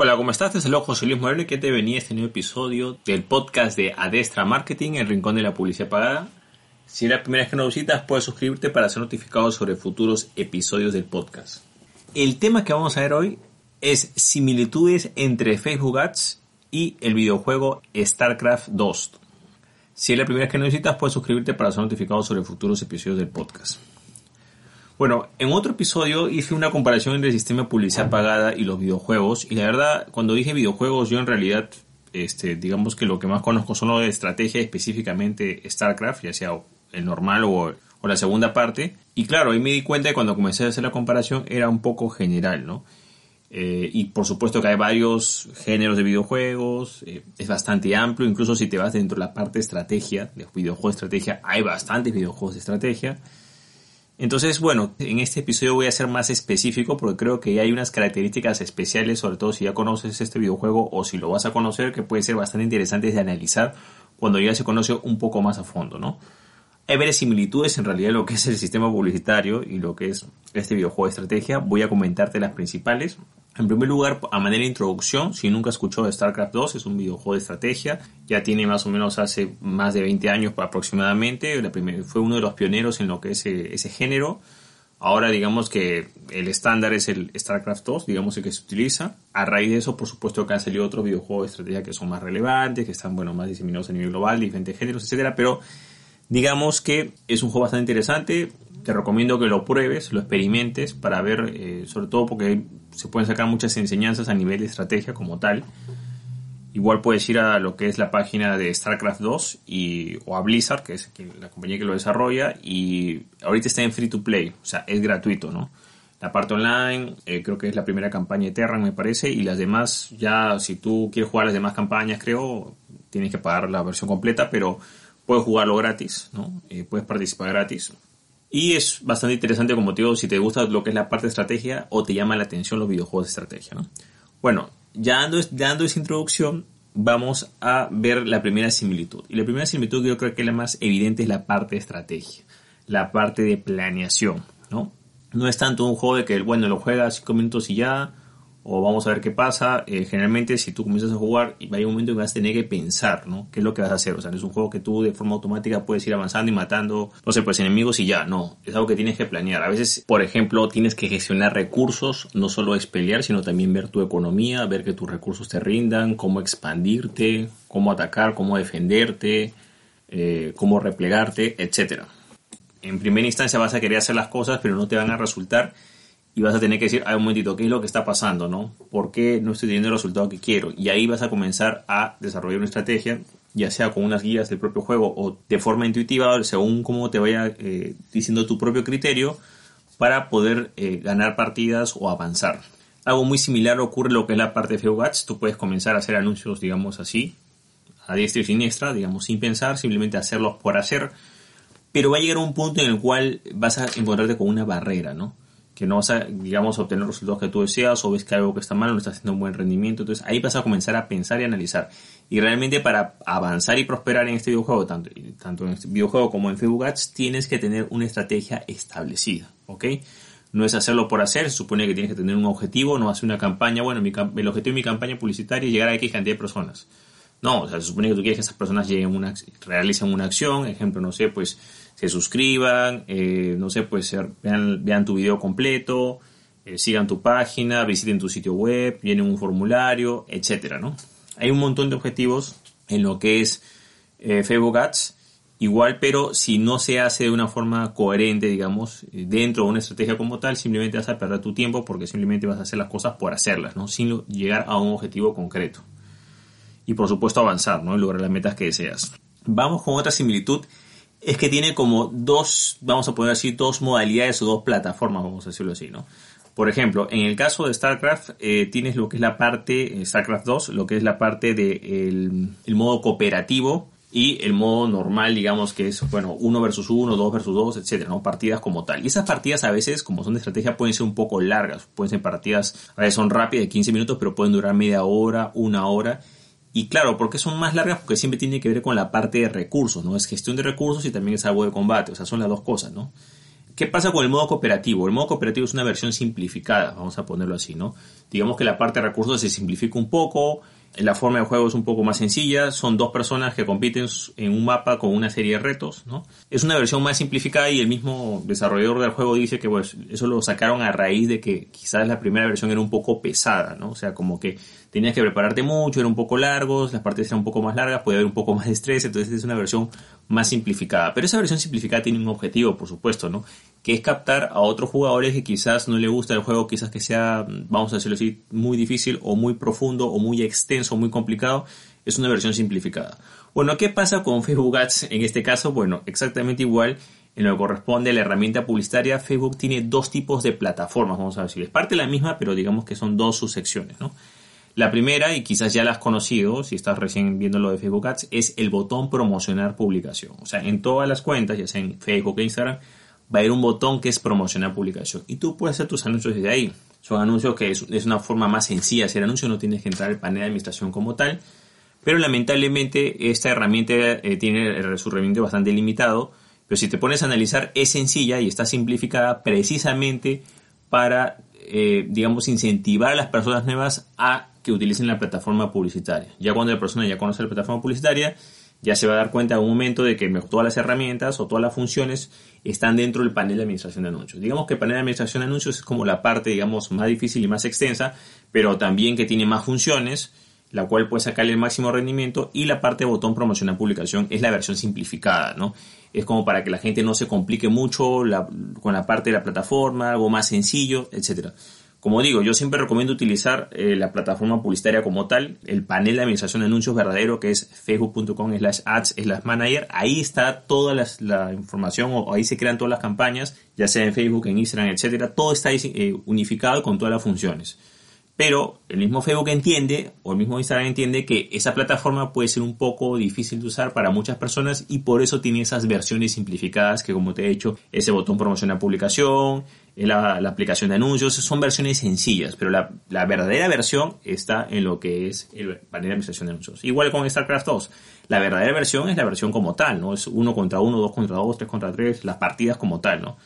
Hola, ¿cómo estás? Desde luego José Luis Moreno que te venía este nuevo episodio del podcast de Adestra Marketing, el rincón de la publicidad pagada. Si es la primera vez que nos visitas, puedes suscribirte para ser notificado sobre futuros episodios del podcast. El tema que vamos a ver hoy es similitudes entre Facebook Ads y el videojuego StarCraft 2. Si es la primera vez que nos visitas, puedes suscribirte para ser notificado sobre futuros episodios del podcast. Bueno, en otro episodio hice una comparación entre el sistema de publicidad pagada y los videojuegos. Y la verdad, cuando dije videojuegos, yo en realidad, este, digamos que lo que más conozco son los de estrategia, específicamente StarCraft, ya sea el normal o, la segunda parte. Y claro, ahí me di cuenta que cuando comencé a hacer la comparación era un poco general, ¿no? Eh, y por supuesto que hay varios géneros de videojuegos, eh, es bastante amplio, incluso si te vas dentro de la parte de estrategia, de videojuegos de estrategia, hay bastantes videojuegos de estrategia. Entonces, bueno, en este episodio voy a ser más específico porque creo que hay unas características especiales, sobre todo si ya conoces este videojuego o si lo vas a conocer, que puede ser bastante interesante de analizar cuando ya se conoce un poco más a fondo, ¿no? Hay varias similitudes en realidad lo que es el sistema publicitario y lo que es este videojuego de estrategia. Voy a comentarte las principales. En primer lugar, a manera de introducción, si nunca escuchó de StarCraft 2, es un videojuego de estrategia. Ya tiene más o menos hace más de 20 años aproximadamente. fue uno de los pioneros en lo que es ese, ese género. Ahora digamos que el estándar es el StarCraft 2, digamos el que se utiliza. A raíz de eso, por supuesto que han salido otros videojuegos de estrategia que son más relevantes, que están bueno, más diseminados a nivel global, diferentes géneros, etcétera, pero digamos que es un juego bastante interesante te recomiendo que lo pruebes, lo experimentes para ver, eh, sobre todo porque se pueden sacar muchas enseñanzas a nivel de estrategia como tal. Igual puedes ir a lo que es la página de StarCraft 2 y, o a Blizzard, que es la compañía que lo desarrolla, y ahorita está en free to play, o sea, es gratuito, ¿no? La parte online, eh, creo que es la primera campaña de Terran, me parece, y las demás, ya si tú quieres jugar las demás campañas, creo, tienes que pagar la versión completa, pero puedes jugarlo gratis, ¿no? Eh, puedes participar gratis. Y es bastante interesante, como te digo, si te gusta lo que es la parte de estrategia o te llama la atención los videojuegos de estrategia. ¿no? Bueno, ya dando, dando esa introducción, vamos a ver la primera similitud. Y la primera similitud que yo creo que es la más evidente es la parte de estrategia, la parte de planeación. ¿no? no es tanto un juego de que, bueno, lo juegas 5 minutos y ya, o vamos a ver qué pasa. Eh, generalmente si tú comienzas a jugar, hay un momento que vas a tener que pensar, ¿no? ¿Qué es lo que vas a hacer? O sea, no es un juego que tú de forma automática puedes ir avanzando y matando, no sé, pues enemigos y ya, no. Es algo que tienes que planear. A veces, por ejemplo, tienes que gestionar recursos, no solo es pelear, sino también ver tu economía, ver que tus recursos te rindan, cómo expandirte, cómo atacar, cómo defenderte, eh, cómo replegarte, etc. En primera instancia vas a querer hacer las cosas, pero no te van a resultar y vas a tener que decir, ay, un momentito, ¿qué es lo que está pasando? ¿no? ¿Por qué no estoy teniendo el resultado que quiero? Y ahí vas a comenzar a desarrollar una estrategia, ya sea con unas guías del propio juego o de forma intuitiva, según cómo te vaya eh, diciendo tu propio criterio, para poder eh, ganar partidas o avanzar. Algo muy similar ocurre lo que es la parte de Facebook Tú puedes comenzar a hacer anuncios, digamos así, a diestra y siniestra, digamos, sin pensar, simplemente hacerlos por hacer. Pero va a llegar un punto en el cual vas a encontrarte con una barrera, ¿no? Que no vas a, digamos, obtener los resultados que tú deseas o ves que algo que está mal no está haciendo un buen rendimiento. Entonces ahí vas a comenzar a pensar y analizar. Y realmente para avanzar y prosperar en este videojuego, tanto, tanto en este videojuego como en Facebook Ads, tienes que tener una estrategia establecida, ¿ok? No es hacerlo por hacer, se supone que tienes que tener un objetivo, no hacer una campaña, bueno, el objetivo de mi campaña publicitaria es llegar a X cantidad de personas. No, o sea, se supone que tú quieres que esas personas lleguen una, realicen una acción, ejemplo, no sé, pues se suscriban, eh, no sé, pues vean, vean tu video completo, eh, sigan tu página, visiten tu sitio web, llenen un formulario, etcétera, ¿no? Hay un montón de objetivos en lo que es eh, Facebook Ads, igual, pero si no se hace de una forma coherente, digamos, dentro de una estrategia como tal, simplemente vas a perder tu tiempo porque simplemente vas a hacer las cosas por hacerlas, ¿no? Sin llegar a un objetivo concreto. Y por supuesto avanzar, ¿no? Y lograr las metas que deseas. Vamos con otra similitud es que tiene como dos, vamos a poner así, dos modalidades o dos plataformas, vamos a decirlo así, ¿no? Por ejemplo, en el caso de StarCraft eh, tienes lo que es la parte, StarCraft 2, lo que es la parte del de el modo cooperativo y el modo normal, digamos que es, bueno, 1 versus 1, 2 versus 2, etcétera, ¿no? Partidas como tal. Y esas partidas a veces, como son de estrategia, pueden ser un poco largas. Pueden ser partidas, a veces son rápidas de 15 minutos, pero pueden durar media hora, una hora. Y claro, ¿por qué son más largas? Porque siempre tiene que ver con la parte de recursos, ¿no? Es gestión de recursos y también es algo de combate, o sea, son las dos cosas, ¿no? ¿Qué pasa con el modo cooperativo? El modo cooperativo es una versión simplificada, vamos a ponerlo así, ¿no? Digamos que la parte de recursos se simplifica un poco, la forma de juego es un poco más sencilla, son dos personas que compiten en un mapa con una serie de retos, ¿no? Es una versión más simplificada y el mismo desarrollador del juego dice que pues, eso lo sacaron a raíz de que quizás la primera versión era un poco pesada, ¿no? O sea, como que tenías que prepararte mucho, era un poco largos, las partes eran un poco más largas, podía haber un poco más de estrés, entonces es una versión más simplificada. Pero esa versión simplificada tiene un objetivo, por supuesto, ¿no? Que es captar a otros jugadores que quizás no le gusta el juego, quizás que sea, vamos a decirlo así, muy difícil o muy profundo o muy extenso muy complicado. Es una versión simplificada. Bueno, ¿qué pasa con Facebook Ads en este caso? Bueno, exactamente igual en lo que corresponde a la herramienta publicitaria, Facebook tiene dos tipos de plataformas, vamos a decir. Es parte de la misma, pero digamos que son dos subsecciones, ¿no? La primera, y quizás ya la has conocido si estás recién viendo lo de Facebook Ads, es el botón promocionar publicación. O sea, en todas las cuentas, ya sea en Facebook e Instagram, va a haber un botón que es promocionar publicación. Y tú puedes hacer tus anuncios desde ahí. Son anuncios que es, una forma más sencilla de hacer anuncios, no tienes que entrar al panel de administración como tal. Pero lamentablemente esta herramienta eh, tiene su rendimiento bastante limitado. Pero si te pones a analizar, es sencilla y está simplificada precisamente para, eh, digamos, incentivar a las personas nuevas a que utilicen la plataforma publicitaria. Ya cuando la persona ya conoce la plataforma publicitaria, ya se va a dar cuenta en un momento de que todas las herramientas o todas las funciones están dentro del panel de administración de anuncios. Digamos que el panel de administración de anuncios es como la parte, digamos, más difícil y más extensa, pero también que tiene más funciones, la cual puede sacarle el máximo rendimiento, y la parte de botón promocionar publicación es la versión simplificada, ¿no? Es como para que la gente no se complique mucho con la parte de la plataforma, algo más sencillo, etcétera. Como digo, yo siempre recomiendo utilizar eh, la plataforma publicitaria como tal, el panel de administración de anuncios verdadero que es facebook.com slash ads slash manager. Ahí está toda la información o ahí se crean todas las campañas, ya sea en Facebook, en Instagram, etcétera. Todo está eh, unificado con todas las funciones. Pero el mismo Facebook entiende, o el mismo Instagram entiende que esa plataforma puede ser un poco difícil de usar para muchas personas y por eso tiene esas versiones simplificadas que como te he dicho, ese botón promociona publicación, la, aplicación de anuncios, son versiones sencillas, pero la, verdadera versión está en lo que es el panel de administración de anuncios. Igual con StarCraft 2, la verdadera versión es la versión como tal, ¿no? Es uno contra uno, dos contra dos, tres contra tres, las partidas como tal, ¿no?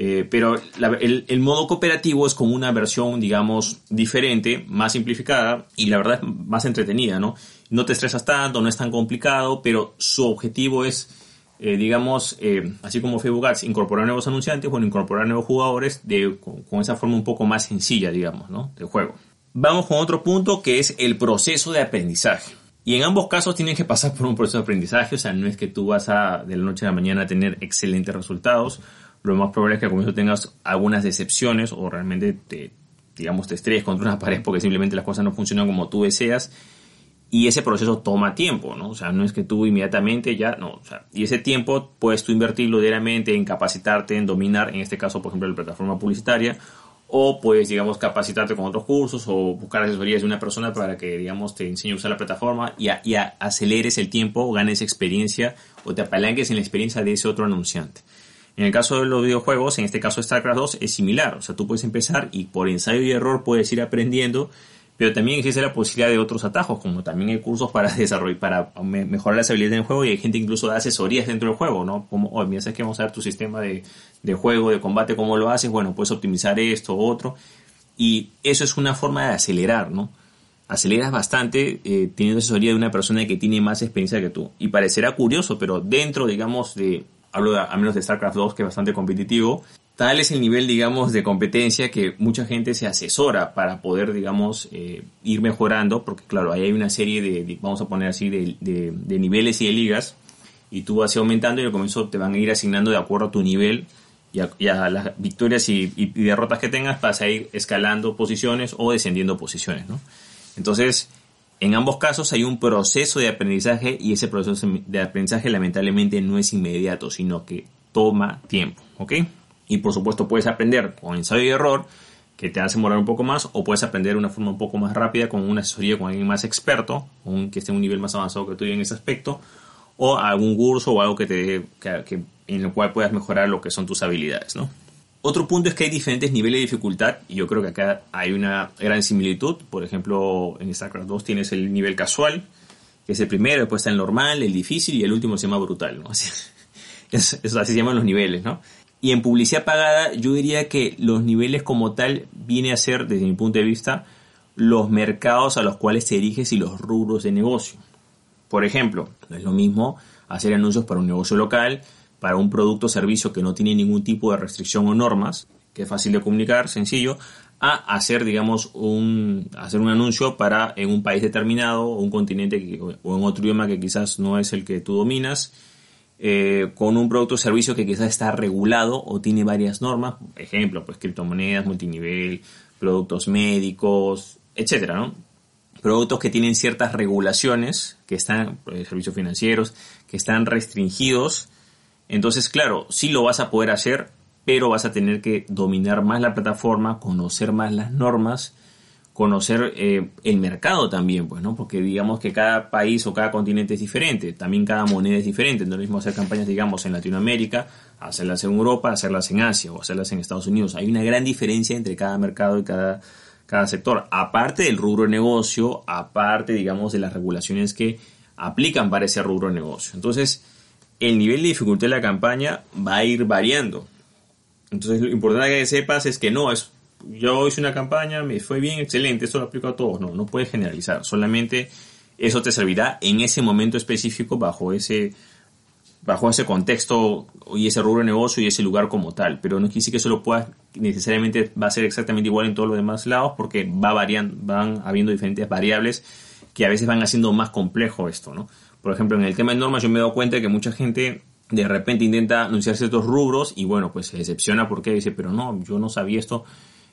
Eh, pero el, modo cooperativo es como una versión, digamos, diferente, más simplificada y la verdad más entretenida, ¿no? No te estresas tanto, no es tan complicado, pero su objetivo es, eh, digamos, eh, así como Facebook Ads, incorporar nuevos anunciantes, bueno, incorporar nuevos jugadores de, con, esa forma un poco más sencilla, digamos, ¿no? De juego. Vamos con otro punto que es el proceso de aprendizaje. Y en ambos casos tienes que pasar por un proceso de aprendizaje, o sea, no es que tú vas a de la noche a la mañana a tener excelentes resultados lo más probable es que al comienzo tengas algunas decepciones o realmente te, digamos, te estrelles contra una pared porque simplemente las cosas no funcionan como tú deseas. Y ese proceso toma tiempo, ¿no? O sea, no es que tú inmediatamente ya, no, o sea, y ese tiempo puedes tú invertirlo diariamente en capacitarte, en dominar, en este caso, por ejemplo, la plataforma publicitaria, o puedes, digamos, capacitarte con otros cursos o buscar asesorías de una persona para que, digamos, te enseñe a usar la plataforma y, y aceleres el tiempo, ganes experiencia o te apalanques en la experiencia de ese otro anunciante. En el caso de los videojuegos, en este caso StarCraft 2, es similar. O sea, tú puedes empezar y por ensayo y error puedes ir aprendiendo, pero también existe la posibilidad de otros atajos, como también hay cursos para desarrollar, para mejorar las habilidades del juego y hay gente incluso da asesorías dentro del juego, ¿no? Como, oye, mira, sabes que vamos a ver tu sistema de, juego, de combate, cómo lo haces, bueno, puedes optimizar esto, otro. Y eso es una forma de acelerar, ¿no? aceleras bastante eh, teniendo asesoría de una persona que tiene más experiencia que tú. Y parecerá curioso, pero dentro, digamos, de hablo de, al menos de StarCraft 2, que es bastante competitivo, tal es el nivel, digamos, de competencia que mucha gente se asesora para poder, digamos, eh, ir mejorando, porque claro, ahí hay una serie de, vamos a poner así, de, de, niveles y de ligas, y tú vas aumentando y al comienzo te van a ir asignando de acuerdo a tu nivel y a, las victorias y, y, derrotas que tengas, vas a ir escalando posiciones o descendiendo posiciones, ¿no? Entonces, en ambos casos hay un proceso de aprendizaje y ese proceso de aprendizaje lamentablemente no es inmediato, sino que toma tiempo, ¿ok? Y por supuesto puedes aprender con ensayo y error, que te hace demorar un poco más, o puedes aprender de una forma un poco más rápida con una asesoría con alguien más experto, un, que esté en un nivel más avanzado que tú en ese aspecto, o algún curso o algo que te, que, en el cual puedas mejorar lo que son tus habilidades, ¿no? Otro punto es que hay diferentes niveles de dificultad y yo creo que acá hay una gran similitud. Por ejemplo, en StarCraft 2 tienes el nivel casual, que es el primero, después está el normal, el difícil y el último se llama brutal, ¿no? Así, se llaman los niveles, ¿no? Y en publicidad pagada yo diría que los niveles como tal viene a ser, desde mi punto de vista, los mercados a los cuales te diriges y los rubros de negocio. Por ejemplo, no es lo mismo hacer anuncios para un negocio local, para un producto o servicio que no tiene ningún tipo de restricción o normas, que es fácil de comunicar, sencillo, a hacer, digamos, un, hacer un anuncio para en un país determinado o un continente o en otro idioma que quizás no es el que tú dominas eh, con un producto o servicio que quizás está regulado o tiene varias normas, ejemplo, pues criptomonedas, multinivel, productos médicos, etcétera, ¿no? Productos que tienen ciertas regulaciones, que están, pues, servicios financieros, que están restringidos. Entonces, claro, sí lo vas a poder hacer, pero vas a tener que dominar más la plataforma, conocer más las normas conocer eh, el mercado también, pues, ¿no? Porque digamos que cada país o cada continente es diferente, también cada moneda es diferente, no es lo mismo hacer campañas, digamos, en Latinoamérica, hacerlas en Europa, hacerlas en Asia o hacerlas en Estados Unidos. Hay una gran diferencia entre cada mercado y cada, cada sector, aparte del rubro de negocio, aparte, digamos, de las regulaciones que aplican para ese rubro de negocio. Entonces, el nivel de dificultad de la campaña va a ir variando. Entonces, lo importante que sepas es que no es yo hice una campaña, me fue bien, excelente, esto lo aplico a todos. No, no puedes generalizar. Solamente eso te servirá en ese momento específico bajo ese bajo ese contexto y ese rubro de negocio y ese lugar como tal. Pero no quiere decir que eso lo puedas necesariamente va a ser exactamente igual en todos los demás lados porque va variando, van habiendo diferentes variables que a veces van haciendo más complejo esto, ¿no? Por ejemplo, en el tema de normas yo me he dado cuenta de que mucha gente de repente intenta anunciar ciertos rubros y bueno, pues se decepciona porque dice, pero no, yo no sabía esto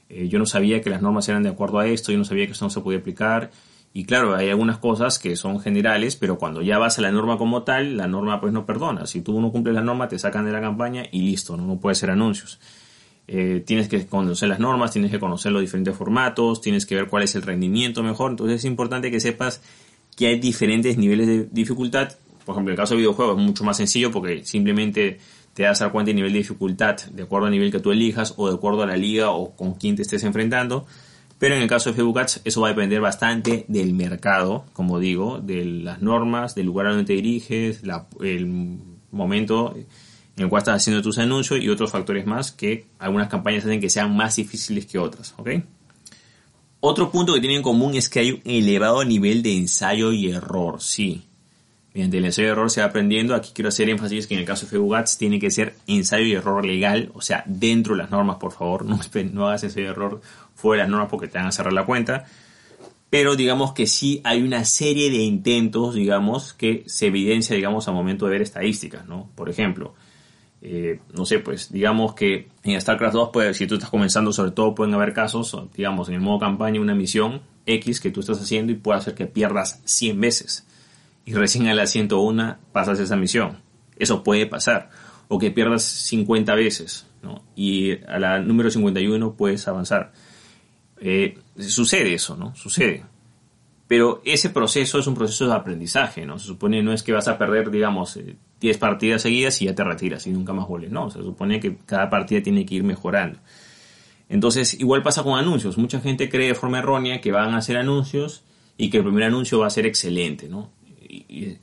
eh, yo no sabía que las normas eran de acuerdo a esto, yo no sabía que esto no se podía aplicar. Y claro, hay algunas cosas que son generales, pero cuando ya vas a la norma como tal, la norma pues no perdona. Si tú no cumples la norma, te sacan de la campaña y listo, no, no puede ser anuncios. Eh, tienes que conocer las normas, tienes que conocer los diferentes formatos, tienes que ver cuál es el rendimiento mejor. Entonces es importante que sepas que hay diferentes niveles de dificultad. Por ejemplo, en el caso de videojuegos es mucho más sencillo porque simplemente te das a dar cuenta del nivel de dificultad de acuerdo al nivel que tú elijas o de acuerdo a la liga o con quién te estés enfrentando. Pero en el caso de Facebook Ads eso va a depender bastante del mercado, como digo, de las normas, del lugar a donde te diriges, el momento en el cual estás haciendo tus anuncios y otros factores más que algunas campañas hacen que sean más difíciles que otras. Otro punto que tienen en común es que hay un elevado nivel de ensayo y error, sí. Mediante el ensayo y error se va aprendiendo. Aquí quiero hacer énfasis que en el caso de Ads tiene que ser ensayo y error legal, o sea, dentro de las normas, por favor. No, no hagas ensayo y error fuera de las normas porque te van a cerrar la cuenta. Pero digamos que sí hay una serie de intentos, digamos, que se evidencia, digamos, al momento de ver estadísticas, ¿no? Por ejemplo, eh, no sé, pues digamos que en StarCraft 2, pues, si tú estás comenzando, sobre todo pueden haber casos, digamos, en el modo campaña, una misión X que tú estás haciendo y puede hacer que pierdas 100 veces y recién a la 101 pasas esa misión. Eso puede pasar. O que pierdas 50 veces ¿no? y a la número 51 puedes avanzar. Eh, sucede eso, ¿no? Sucede. Pero ese proceso es un proceso de aprendizaje, ¿no? Se supone no es que vas a perder, digamos, 10 eh, partidas seguidas y ya te retiras y nunca más vuelves, no. Se supone que cada partida tiene que ir mejorando. Entonces, igual pasa con anuncios. Mucha gente cree de forma errónea que van a hacer anuncios y que el primer anuncio va a ser excelente, ¿no?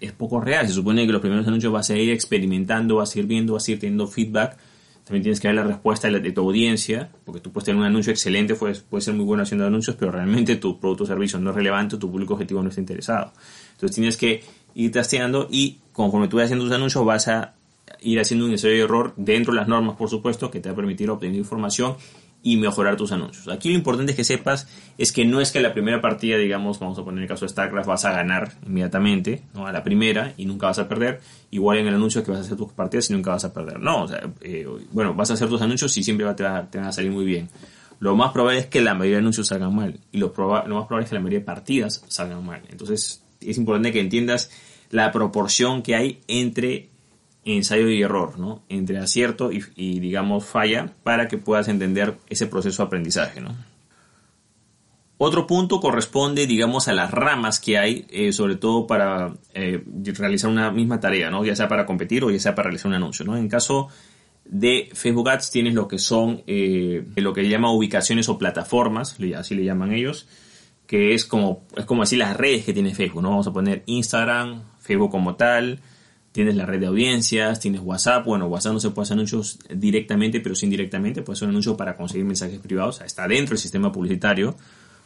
es poco real. Se supone que los primeros anuncios vas a ir experimentando, vas a ir viendo, vas a ir teniendo feedback. También tienes que ver la respuesta de, tu audiencia, porque tú puedes tener un anuncio excelente, puedes, puede ser muy bueno haciendo anuncios, pero realmente tu producto o servicio no es relevante, tu público objetivo no está interesado. Entonces tienes que ir trasteando y conforme tú vas haciendo tus anuncios vas a ir haciendo un ensayo de error dentro de las normas, por supuesto, que te va a permitir obtener información y mejorar tus anuncios. Aquí lo importante es que sepas es que no es que la primera partida, digamos, vamos a poner el caso de StarCraft, vas a ganar inmediatamente, ¿no? A la primera y nunca vas a perder. Igual en el anuncio que vas a hacer tus partidas y nunca vas a perder. No, o sea, eh, bueno, vas a hacer tus anuncios y siempre te, van a salir muy bien. Lo más probable es que la mayoría de anuncios salgan mal y lo, lo más probable es que la mayoría de partidas salgan mal. Entonces es importante que entiendas la proporción que hay entre ensayo y error, Entre acierto y, digamos falla para que puedas entender ese proceso de aprendizaje, Otro punto corresponde, digamos, a las ramas que hay, eh, sobre todo para eh, realizar una misma tarea, ¿no? Ya sea para competir o ya sea para realizar un anuncio, ¿no? En caso de Facebook Ads tienes lo que son eh, lo que llama ubicaciones o plataformas, así le llaman ellos, que es como, es como así las redes que tiene Facebook, ¿no? Vamos a poner Instagram, Facebook como tal, tienes la red de audiencias, tienes WhatsApp, bueno, WhatsApp no se puede hacer anuncios directamente, pero sí indirectamente, puede ser un anuncio para conseguir mensajes privados, está dentro del sistema publicitario,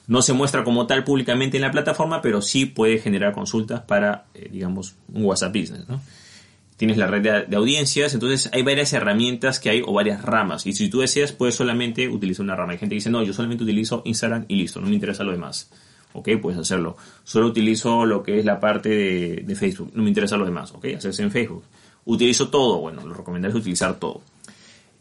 no se muestra como tal públicamente en la plataforma, pero sí puede generar consultas para, eh, digamos, un WhatsApp Business, ¿no? Tienes la red de, audiencias, entonces hay varias herramientas que hay o varias ramas. Y si tú deseas, puedes solamente utilizar una rama. Hay gente que dice, no, yo solamente utilizo Instagram y listo, no me interesa lo demás. Ok, puedes hacerlo. Solo utilizo lo que es la parte de, Facebook, no me interesa lo demás. Ok, hacerse en Facebook. Utilizo todo, bueno, lo recomendable es utilizar todo.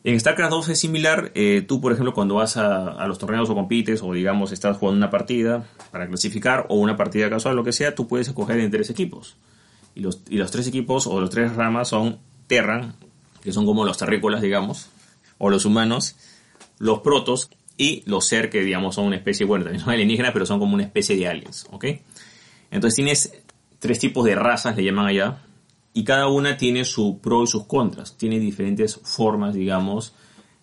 En StarCraft 2 es similar. Eh, tú, por ejemplo, cuando vas a, los torneos o compites, o digamos, estás jugando una partida para clasificar, o una partida casual, lo que sea, tú puedes escoger entre tres equipos. Y los, y los tres equipos, o los tres ramas, son Terran, que son como los terrícolas, digamos, o los humanos, los protos, y los ser, que digamos son una especie, bueno, también son alienígenas, pero son como una especie de aliens, ¿ok? Entonces tienes tres tipos de razas, le llaman allá, y cada una tiene su pro y sus contras, tiene diferentes formas, digamos,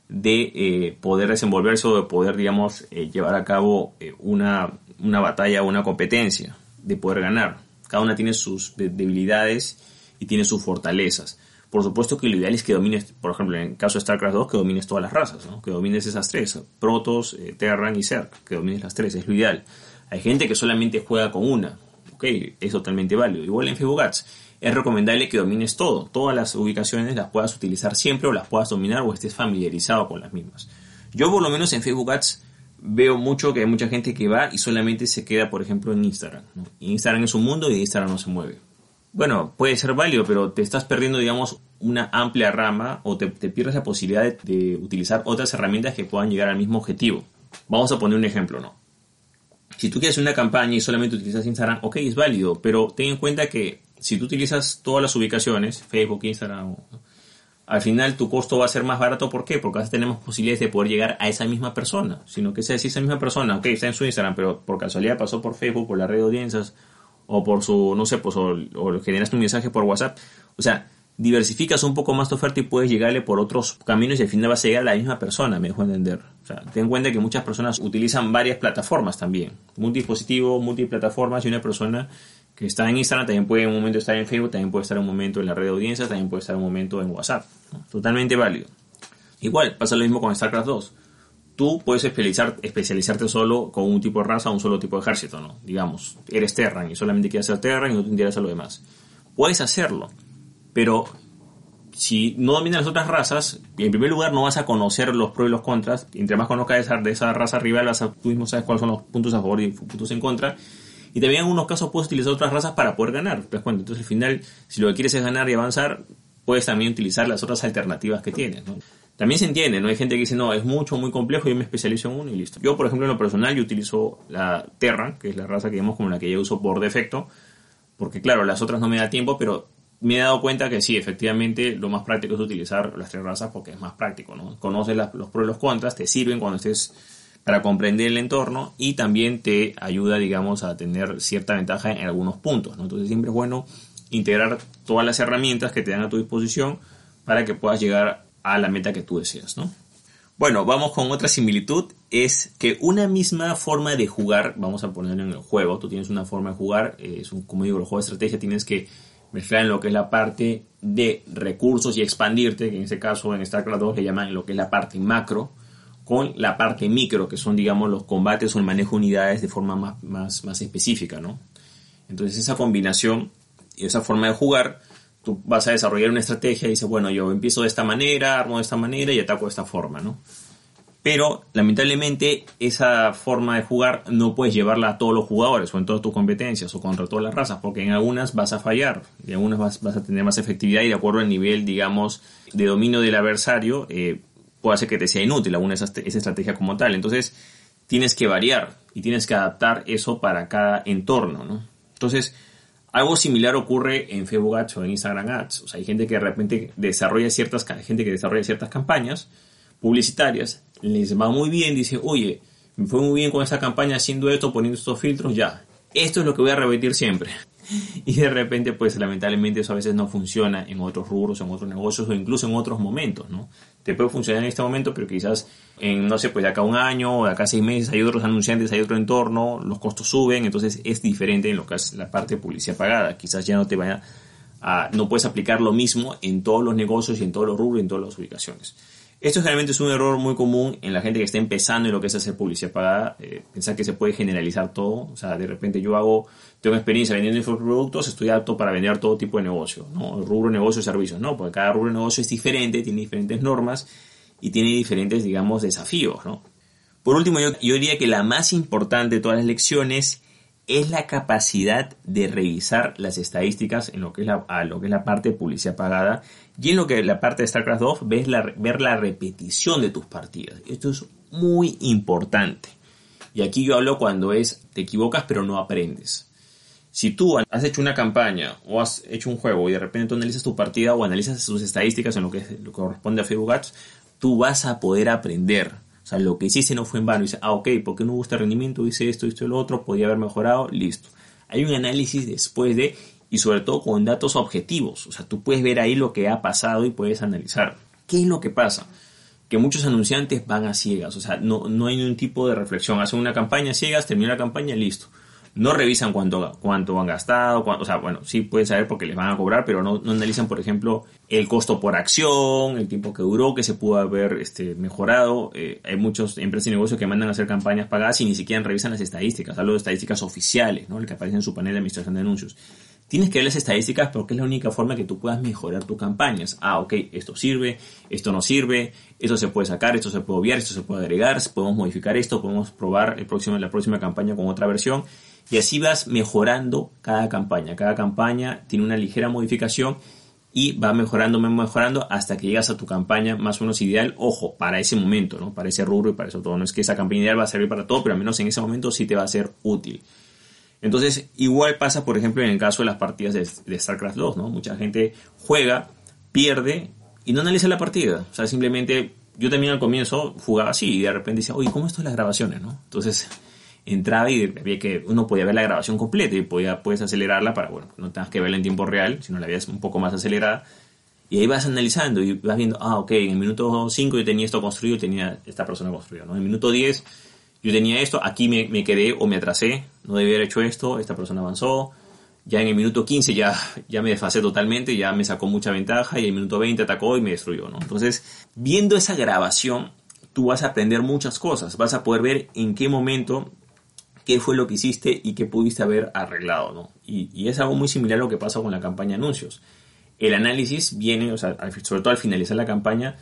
de eh, poder desenvolverse o de poder, digamos, eh, llevar a cabo eh, una, una batalla o una competencia, de poder ganar. Cada una tiene sus debilidades y tiene sus fortalezas. Por supuesto que lo ideal es que domines, por ejemplo, en el caso de StarCraft 2, que domines todas las razas, que domines esas tres, Protoss, Terran y Zerg, que domines las tres, es lo ideal. Hay gente que solamente juega con una, ok, es totalmente válido. Igual en Facebook Ads es recomendable que domines todo. Todas las ubicaciones las puedas utilizar siempre o las puedas dominar o estés familiarizado con las mismas. Yo por lo menos en Facebook Ads veo mucho que hay mucha gente que va y solamente se queda, por ejemplo, en Instagram. Instagram es un mundo y Instagram no se mueve. Bueno, puede ser válido, pero te estás perdiendo, digamos, una amplia rama o te, pierdes la posibilidad de, utilizar otras herramientas que puedan llegar al mismo objetivo. Vamos a poner un ejemplo, ¿no? Si tú quieres una campaña y solamente utilizas Instagram, ok, es válido, pero ten en cuenta que si tú utilizas todas las ubicaciones, Facebook, Instagram, al final tu costo va a ser más barato. ¿Por qué? Porque ahora tenemos posibilidades de poder llegar a esa misma persona. Sino que sea si esa misma persona, ok, está en su Instagram, pero por casualidad pasó por Facebook, por la red de audiencias, o por su, no sé, pues, o, o generaste un mensaje por WhatsApp. O sea, diversificas un poco más tu oferta y puedes llegarle por otros caminos y al final vas a llegar a la misma persona, me dejo entender. O sea, ten en cuenta que muchas personas utilizan varias plataformas también. Multidispositivo, multiplataformas y una persona que está en Instagram también puede en un momento estar en Facebook, también puede estar en un momento en la red de audiencias, también puede estar en un momento en WhatsApp. Totalmente válido. Igual, pasa lo mismo con StarCraft 2. Tú puedes especializar, especializarte solo con un tipo de raza un solo tipo de ejército, ¿no? Digamos, eres Terran y solamente quieres hacer Terran y no te interesa lo demás. Puedes hacerlo, pero si no dominas las otras razas, en primer lugar no vas a conocer los pros y los contras. Entre más conozcas de esa, raza rival, tú mismo sabes cuáles son los puntos a favor y puntos en contra. Y también en algunos casos puedes utilizar otras razas para poder ganar. ¿te cuenta? Entonces al final, si lo que quieres es ganar y avanzar, puedes también utilizar las otras alternativas que tienes. También se entiende, ¿no? Hay gente que dice, no, es mucho, muy complejo, yo me especializo en uno y listo. Yo, por ejemplo, en lo personal, yo utilizo la Terra, que es la raza que vemos como la que yo uso por defecto, porque claro, las otras no me da tiempo, pero me he dado cuenta que sí, efectivamente, lo más práctico es utilizar las tres razas porque es más práctico, ¿no? Conoces los pros y los contras, te sirven cuando estés para comprender el entorno y también te ayuda, digamos, a tener cierta ventaja en algunos puntos, ¿no? Entonces siempre es bueno integrar todas las herramientas que te dan a tu disposición para que puedas llegar a la meta que tú deseas, ¿no? Bueno, vamos con otra similitud, es que una misma forma de jugar, vamos a ponerlo en el juego, tú tienes una forma de jugar, es un, como digo, el juego de estrategia tienes que mezclar en lo que es la parte de recursos y expandirte, en este caso en StarCraft 2 le llaman lo que es la parte macro, con la parte micro, que son, digamos, los combates o el manejo de unidades de forma más, más, más específica, ¿no? Entonces esa combinación y esa forma de jugar, tú vas a desarrollar una estrategia y dices, bueno, yo empiezo de esta manera, armo de esta manera y ataco de esta forma, ¿no? Pero lamentablemente esa forma de jugar no puedes llevarla a todos los jugadores o en todas tus competencias o contra todas las razas, porque en algunas vas a fallar, y en algunas vas, a tener más efectividad y de acuerdo al nivel, digamos, de dominio del adversario, eh, puede hacer que te sea inútil alguna esa, esa estrategia como tal. Entonces tienes que variar y tienes que adaptar eso para cada entorno, ¿no? Entonces, algo similar ocurre en Facebook Ads o en Instagram Ads. O sea, hay gente que de repente desarrolla ciertas, gente que desarrolla ciertas campañas publicitarias les va muy bien, dice, oye, me fue muy bien con esta campaña haciendo esto, poniendo estos filtros, ya. Esto es lo que voy a repetir siempre. Y de repente, pues lamentablemente eso a veces no funciona en otros rubros, en otros negocios o incluso en otros momentos, ¿no? Te puede funcionar en este momento, pero quizás en, no sé, pues de acá un año o de acá seis meses hay otros anunciantes, hay otro entorno, los costos suben, entonces es diferente en lo que es la parte de publicidad pagada. Quizás ya no te vaya a, no puedes aplicar lo mismo en todos los negocios y en todos los rubros y en todas las ubicaciones. Esto generalmente es un error muy común en la gente que está empezando en lo que es hacer publicidad pagada, eh, pensar que se puede generalizar todo, o sea, de repente yo hago, tengo experiencia vendiendo infoproductos, estoy apto para vender todo tipo de negocio, ¿no? Rubro, negocio, servicios, no, porque cada rubro de negocio es diferente, tiene diferentes normas y tiene diferentes, digamos, desafíos, ¿no? Por último, yo, yo diría que la más importante de todas las lecciones es la capacidad de revisar las estadísticas en lo que es la, a lo que es la parte de publicidad pagada y en lo que es la parte de StarCraft 2 ves la, ver la repetición de tus partidas. Esto es muy importante. Y aquí yo hablo cuando es te equivocas pero no aprendes. Si tú has hecho una campaña o has hecho un juego y de repente tú analizas tu partida o analizas sus estadísticas en lo que, corresponde a Facebook tú vas a poder aprender o sea, lo que hiciste no fue en vano. Dice, ah, ok, ¿por qué no hubo este rendimiento? Hice esto, esto lo otro, podía haber mejorado, listo. Hay un análisis después de, y sobre todo con datos objetivos. O sea, tú puedes ver ahí lo que ha pasado y puedes analizar. ¿Qué es lo que pasa? Que muchos anunciantes van a ciegas, o sea, no, no hay ningún tipo de reflexión. Hacen una campaña ciegas, termina la campaña, listo no revisan cuánto, cuánto han gastado, o sea, bueno, sí pueden saber porque les van a cobrar, pero no, analizan, por ejemplo, el costo por acción, el tiempo que duró, que se pudo haber este, mejorado. Eh, hay muchas empresas y negocios que mandan a hacer campañas pagadas y ni siquiera revisan las estadísticas, hablo de estadísticas oficiales, ¿no? El que aparece en su panel de administración de anuncios. Tienes que ver las estadísticas porque es la única forma que tú puedas mejorar tus campañas. Ah, ok, esto sirve, esto no sirve, esto se puede sacar, esto se puede obviar, esto se puede agregar, podemos modificar esto, podemos probar el próximo, la próxima campaña con otra versión y así vas mejorando cada campaña. Cada campaña tiene una ligera modificación y va mejorando, mejorando hasta que llegas a tu campaña más o menos ideal. Ojo, para ese momento, ¿no? Para ese rubro y para eso todo. No es que esa campaña ideal va a servir para todo, pero al menos en ese momento sí te va a ser útil. Entonces, igual pasa, por ejemplo, en el caso de las partidas de, de StarCraft 2, ¿no? Mucha gente juega, pierde y no analiza la partida. O sea, simplemente yo también al comienzo jugaba así y de repente decía, oye, ¿cómo esto las grabaciones, no? Entonces, entraba y había que uno podía ver la grabación completa y podía puedes acelerarla para bueno no tengas que verla en tiempo real sino la veas un poco más acelerada y ahí vas analizando y vas viendo ah ok en el minuto 5 yo tenía esto construido tenía esta persona construida ¿no? en el minuto 10 yo tenía esto aquí me, me, quedé o me atrasé no debía haber hecho esto esta persona avanzó ya en el minuto 15 ya, ya me desfasé totalmente ya me sacó mucha ventaja y el minuto 20 atacó y me destruyó ¿no? entonces viendo esa grabación tú vas a aprender muchas cosas vas a poder ver en qué momento qué fue lo que hiciste y qué pudiste haber arreglado, ¿no? Y, es algo muy similar a lo que pasa con la campaña de anuncios. El análisis viene, o sea, sobre todo al finalizar la campaña,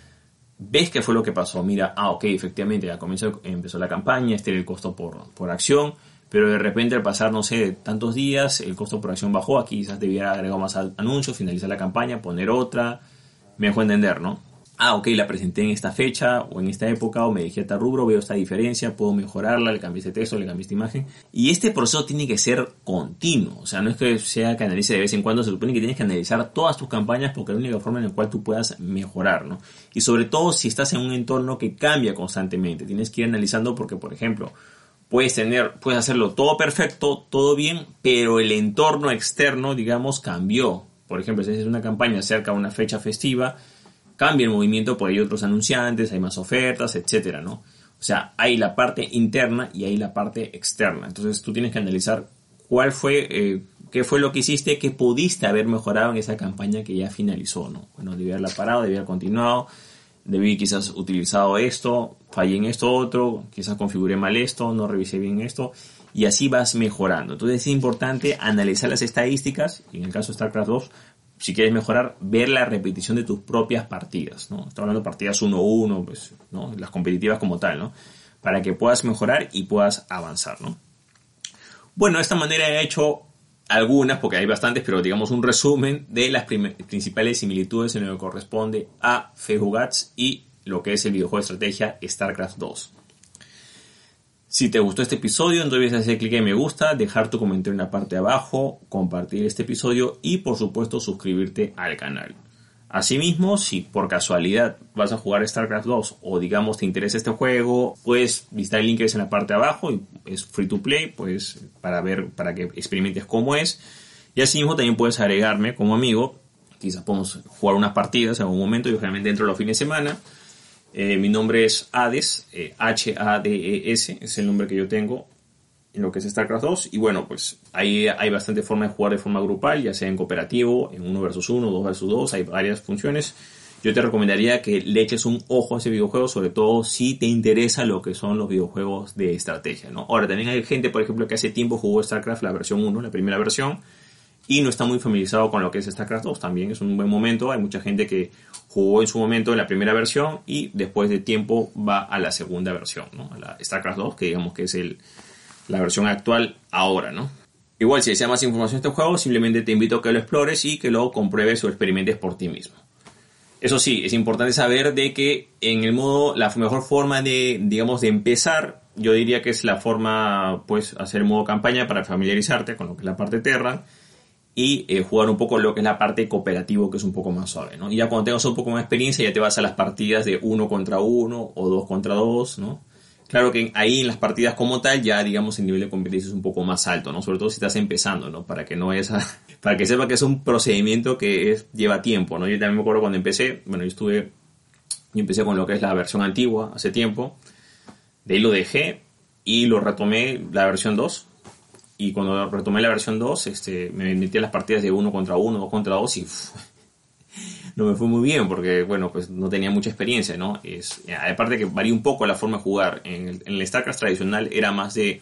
ves qué fue lo que pasó. Mira, ah, ok, efectivamente, ya comenzó, empezó la campaña, este era el costo por, por acción, pero de repente al pasar, no sé, tantos días, el costo por acción bajó, aquí quizás debiera agregar más anuncios, finalizar la campaña, poner otra, me dejó entender, ¿no? Ah, ok, la presenté en esta fecha o en esta época o me dije tal rubro, veo esta diferencia, puedo mejorarla, le cambié este texto, le cambié esta imagen. Y este proceso tiene que ser continuo, o sea, no es que sea que analice de vez en cuando, se supone que tienes que analizar todas tus campañas porque es la única forma en la cual tú puedas mejorar, ¿no? Y sobre todo si estás en un entorno que cambia constantemente, tienes que ir analizando porque, por ejemplo, puedes tener, puedes hacerlo todo perfecto, todo bien, pero el entorno externo, digamos, cambió. Por ejemplo, si es una campaña cerca de una fecha festiva, cambia el movimiento, por hay otros anunciantes, hay más ofertas, etcétera, ¿no? O sea, hay la parte interna y hay la parte externa. Entonces tú tienes que analizar cuál fue, eh, qué fue lo que hiciste, qué pudiste haber mejorado en esa campaña que ya finalizó, ¿no? Bueno, debí haberla parado, debí haber continuado, debí quizás utilizado esto, fallé en esto otro, quizás configuré mal esto, no revisé bien esto, y así vas mejorando. Entonces es importante analizar las estadísticas, y en el caso de StarCraft 2, si quieres mejorar, ver la repetición de tus propias partidas, ¿no? Estoy hablando de partidas 1-1, pues, ¿no? Las competitivas como tal, ¿no? Para que puedas mejorar y puedas avanzar, ¿no? Bueno, de esta manera he hecho algunas, porque hay bastantes, pero digamos un resumen de las principales similitudes en lo que corresponde a Fejugats y lo que es el videojuego de estrategia StarCraft 2. Si te gustó este episodio, no olvides hacer clic en me gusta, dejar tu comentario en la parte de abajo, compartir este episodio y por supuesto suscribirte al canal. Asimismo, si por casualidad vas a jugar StarCraft 2 o digamos te interesa este juego, puedes visitar el link que es en la parte de abajo, y es free to play, pues para ver, para que experimentes cómo es. Y asimismo también puedes agregarme como amigo, quizás podemos jugar unas partidas en algún momento, yo generalmente entro los fines de semana. Eh, mi nombre es Hades, H-A-D-E-S, es el nombre que yo tengo en lo que es StarCraft 2. Y bueno, pues ahí hay bastante forma de jugar de forma grupal, ya sea en cooperativo, en 1 versus 1, 2 versus 2, hay varias funciones. Yo te recomendaría que le eches un ojo a ese videojuego, sobre todo si te interesa lo que son los videojuegos de estrategia, ¿no? Ahora, también hay gente, por ejemplo, que hace tiempo jugó StarCraft la versión 1, la primera versión, y no está muy familiarizado con lo que es StarCraft 2. También es un buen momento, hay mucha gente que jugó en su momento en la primera versión y después de tiempo va a la segunda versión. A la StarCraft 2, que digamos que es la versión actual ahora, ¿no? Igual, si deseas más información de este juego, simplemente te invito a que lo explores y que lo compruebes o experimentes por ti mismo. Eso sí, es importante saber de que en el modo, la mejor forma de, digamos, de empezar, yo diría que es la forma, pues, hacer modo campaña para familiarizarte con lo que es la parte Terra y eh, jugar un poco lo que es la parte cooperativo, que es un poco más suave, ¿no? Y ya cuando tengas un poco más experiencia, ya te vas a las partidas de uno contra uno o dos contra dos, ¿no? Claro que ahí en las partidas como tal ya digamos el nivel de competencia es un poco más alto, ¿no? Sobre todo si estás empezando, ¿no? Para que no es para que sepa que es un procedimiento que lleva tiempo, ¿no? Yo también me acuerdo cuando empecé, bueno, yo estuve yo empecé con lo que es la versión antigua hace tiempo. De ahí lo dejé y lo retomé la versión 2. Y cuando retomé la versión 2, este, me metí a las partidas de 1 contra 1, 2 contra 2 y no me fue muy bien porque, bueno, pues no tenía mucha experiencia, ¿no? Es, aparte que varía un poco la forma de jugar. En el, en el StarCraft tradicional era más de,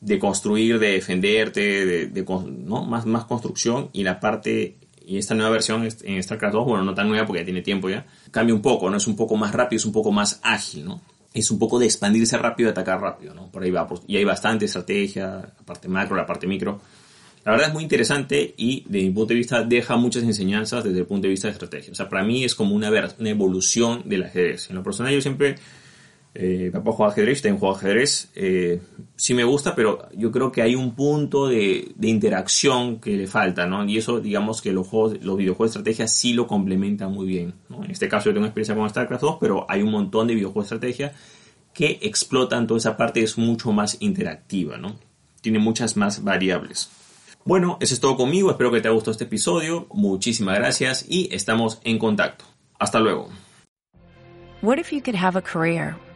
de construir, de defenderte, de, de, ¿no? Más, más construcción y la parte y esta nueva versión en StarCraft 2, bueno, no tan nueva porque ya tiene tiempo ya, cambia un poco, ¿no? Es un poco más rápido, es un poco más ágil, ¿no? Es un poco de expandirse rápido y atacar rápido, ¿no? Por ahí va, y hay bastante estrategia, la parte macro, la parte micro. La verdad es muy interesante y desde mi punto de vista deja muchas enseñanzas desde el punto de vista de estrategia. O sea, para mí es como una, una evolución del ajedrez. En lo personal yo siempre, eh, papá juega ajedrez, también juego ajedrez, eh, sí me gusta, pero yo creo que hay un punto de, interacción que le falta, ¿no? Y eso, digamos que los, los videojuegos de estrategia sí lo complementan muy bien. En este caso yo tengo experiencia con StarCraft 2, pero hay un montón de videojuegos de estrategia que explotan toda esa parte, es mucho más interactiva, ¿no? Tiene muchas más variables. Bueno, eso es todo conmigo, espero que te haya gustado este episodio, muchísimas gracias y estamos en contacto. Hasta luego. What if you could have a career